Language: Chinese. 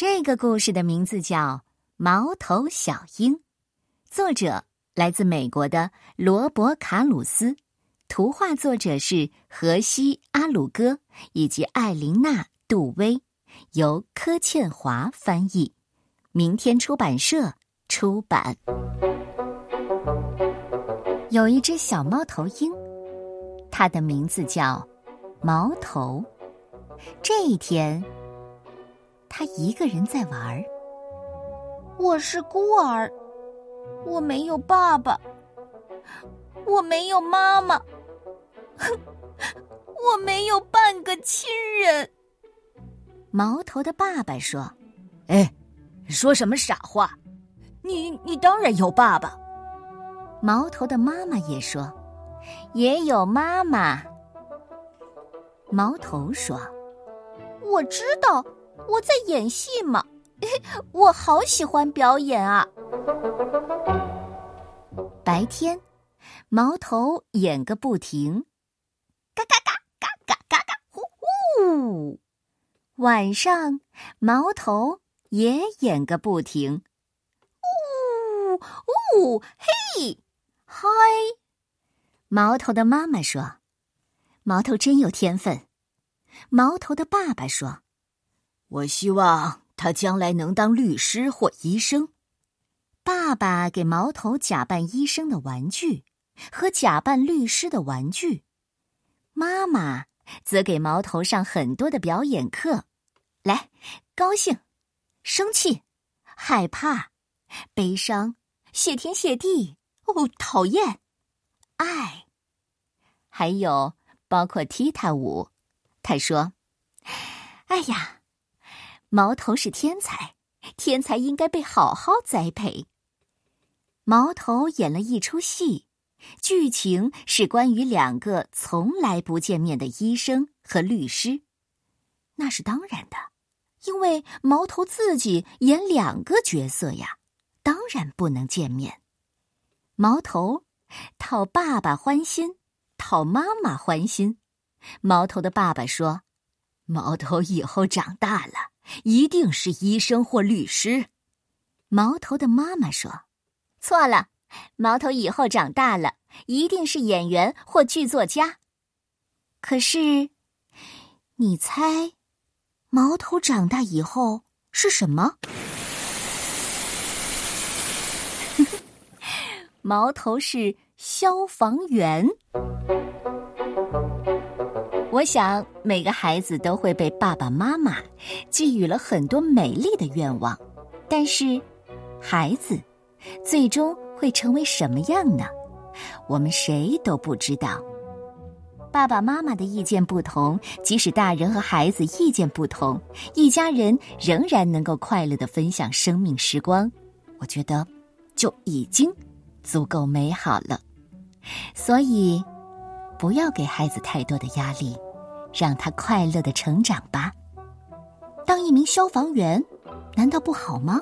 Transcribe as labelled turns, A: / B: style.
A: 这个故事的名字叫《毛头小鹰》，作者来自美国的罗伯·卡鲁斯，图画作者是荷西·阿鲁戈以及艾琳娜·杜威，由柯倩华翻译，明天出版社出版。有一只小猫头鹰，它的名字叫毛头。这一天。他一个人在玩儿。
B: 我是孤儿，我没有爸爸，我没有妈妈，哼，我没有半个亲人。
A: 毛头的爸爸说：“
C: 哎，说什么傻话？你你当然有爸爸。”
A: 毛头的妈妈也说：“也有妈妈。”毛头说：“
B: 我知道。”我在演戏嘛，我好喜欢表演啊！
A: 白天，毛头演个不停，
B: 嘎嘎嘎嘎嘎嘎嘎，呼呼！
A: 晚上，毛头也演个不停，
B: 呜呜嘿嗨！
A: 毛头的妈妈说：“毛头真有天分。”毛头的爸爸说。
C: 我希望他将来能当律师或医生。
A: 爸爸给毛头假扮医生的玩具和假扮律师的玩具，妈妈则给毛头上很多的表演课。来，高兴、生气、害怕、悲伤、谢天谢地、哦，讨厌、爱，还有包括踢踏舞。他说：“哎呀。”毛头是天才，天才应该被好好栽培。毛头演了一出戏，剧情是关于两个从来不见面的医生和律师。那是当然的，因为毛头自己演两个角色呀，当然不能见面。毛头讨爸爸欢心，讨妈妈欢心。毛头的爸爸说：“
C: 毛头以后长大了。”一定是医生或律师，
A: 毛头的妈妈说：“
B: 错了，毛头以后长大了，一定是演员或剧作家。”
A: 可是，你猜，毛头长大以后是什么？毛头是消防员。我想每个孩子都会被爸爸妈妈寄予了很多美丽的愿望，但是，孩子最终会成为什么样呢？我们谁都不知道。爸爸妈妈的意见不同，即使大人和孩子意见不同，一家人仍然能够快乐的分享生命时光。我觉得就已经足够美好了。所以。不要给孩子太多的压力，让他快乐的成长吧。当一名消防员，难道不好吗？